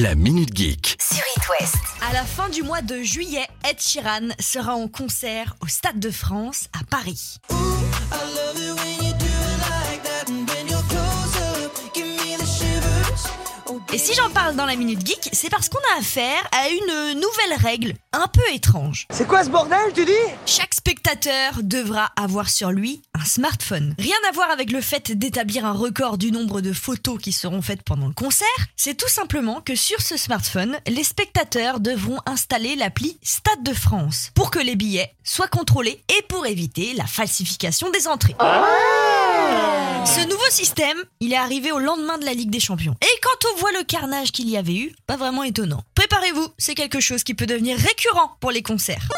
La Minute Geek. sur It West. À la fin du mois de juillet, Ed Sheeran sera en concert au Stade de France à Paris. Et si j'en parle dans la Minute Geek, c'est parce qu'on a affaire à une nouvelle règle un peu étrange. C'est quoi ce bordel, tu dis? Chaque spectateur devra avoir sur lui un smartphone. Rien à voir avec le fait d'établir un record du nombre de photos qui seront faites pendant le concert, c'est tout simplement que sur ce smartphone, les spectateurs devront installer l'appli Stade de France pour que les billets soient contrôlés et pour éviter la falsification des entrées. Ce nouveau système, il est arrivé au lendemain de la Ligue des Champions. Et quand on voit le carnage qu'il y avait eu, pas vraiment étonnant. Préparez-vous, c'est quelque chose qui peut devenir récurrent pour les concerts.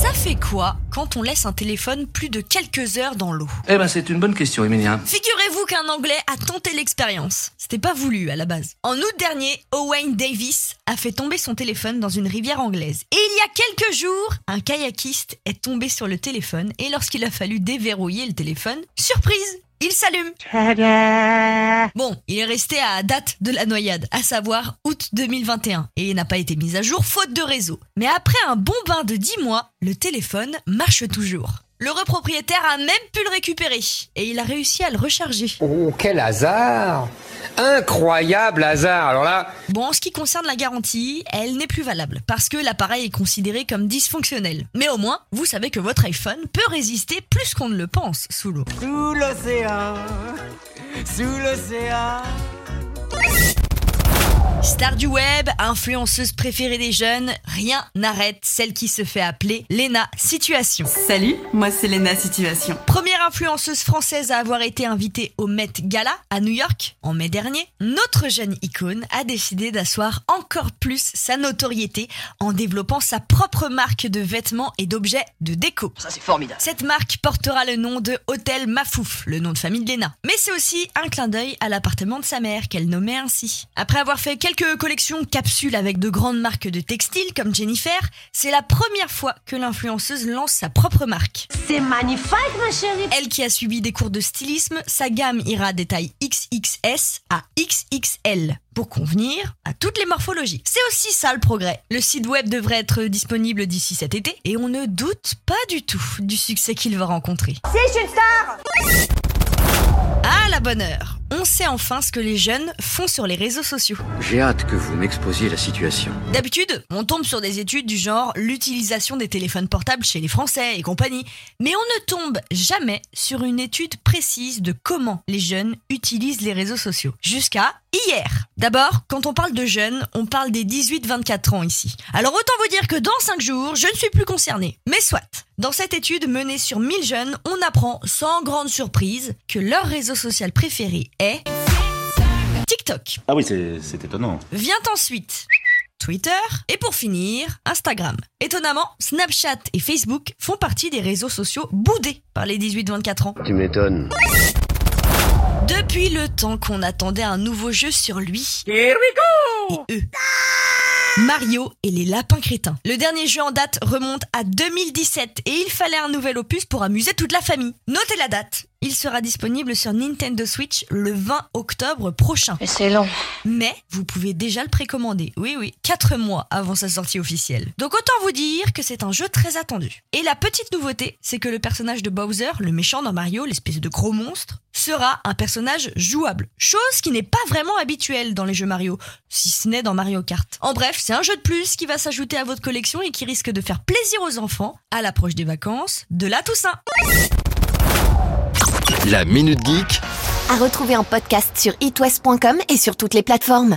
Ça fait quoi quand on laisse un téléphone plus de quelques heures dans l'eau? Eh ben, c'est une bonne question, Emilien. Figurez-vous qu'un Anglais a tenté l'expérience. C'était pas voulu à la base. En août dernier, Owain Davis a fait tomber son téléphone dans une rivière anglaise. Et il y a quelques jours, un kayakiste est tombé sur le téléphone et lorsqu'il a fallu déverrouiller le téléphone, surprise il s'allume. Bon, il est resté à date de la noyade, à savoir août 2021, et n'a pas été mis à jour faute de réseau. Mais après un bon bain de 10 mois, le téléphone marche toujours. Le repropriétaire a même pu le récupérer, et il a réussi à le recharger. Oh, quel hasard Incroyable hasard Alors là, Bon, en ce qui concerne la garantie, elle n'est plus valable parce que l'appareil est considéré comme dysfonctionnel. Mais au moins, vous savez que votre iPhone peut résister plus qu'on ne le pense sous l'eau. Sous l'océan, sous l'océan. Star du web, influenceuse préférée des jeunes, rien n'arrête celle qui se fait appeler Lena Situation. Salut, moi c'est Lena Situation. Première influenceuse française à avoir été invitée au Met Gala à New York en mai dernier, notre jeune icône a décidé d'asseoir encore plus sa notoriété en développant sa propre marque de vêtements et d'objets de déco. Ça, c'est formidable. Cette marque portera le nom de Hôtel Mafouf, le nom de famille de Lena. Mais c'est aussi un clin d'œil à l'appartement de sa mère qu'elle nommait ainsi. Après avoir fait quelques collections capsules avec de grandes marques de textiles comme Jennifer, c'est la première fois que l'influenceuse lance sa propre marque. C'est magnifique, ma chérie. Elle qui a suivi des cours de stylisme, sa gamme ira des tailles XXS à XXL pour convenir à toutes les morphologies. C'est aussi ça le progrès. Le site web devrait être disponible d'ici cet été et on ne doute pas du tout du succès qu'il va rencontrer. C'est une star. Ah la bonne heure On sait enfin ce que les jeunes font sur les réseaux sociaux. J'ai hâte que vous m'exposiez la situation. D'habitude, on tombe sur des études du genre l'utilisation des téléphones portables chez les Français et compagnie, mais on ne tombe jamais sur une étude précise de comment les jeunes utilisent les réseaux sociaux. Jusqu'à hier. D'abord, quand on parle de jeunes, on parle des 18-24 ans ici. Alors autant vous dire que dans 5 jours, je ne suis plus concerné. Mais soit. Dans cette étude menée sur 1000 jeunes, on apprend sans grande surprise que leur réseau social préféré est TikTok. Ah oui, c'est étonnant. Vient ensuite Twitter et pour finir, Instagram. Étonnamment, Snapchat et Facebook font partie des réseaux sociaux boudés par les 18-24 ans. Tu m'étonnes. Depuis le temps qu'on attendait un nouveau jeu sur lui. Et eux. Mario et les lapins crétins. Le dernier jeu en date remonte à 2017 et il fallait un nouvel opus pour amuser toute la famille. Notez la date. Il sera disponible sur Nintendo Switch le 20 octobre prochain. Mais c'est long. Mais vous pouvez déjà le précommander. Oui, oui, 4 mois avant sa sortie officielle. Donc autant vous dire que c'est un jeu très attendu. Et la petite nouveauté, c'est que le personnage de Bowser, le méchant dans Mario, l'espèce de gros monstre, sera un personnage jouable. Chose qui n'est pas vraiment habituelle dans les jeux Mario, si ce n'est dans Mario Kart. En bref, c'est un jeu de plus qui va s'ajouter à votre collection et qui risque de faire plaisir aux enfants à l'approche des vacances de la Toussaint. La Minute Geek. À retrouver en podcast sur itwest.com et sur toutes les plateformes.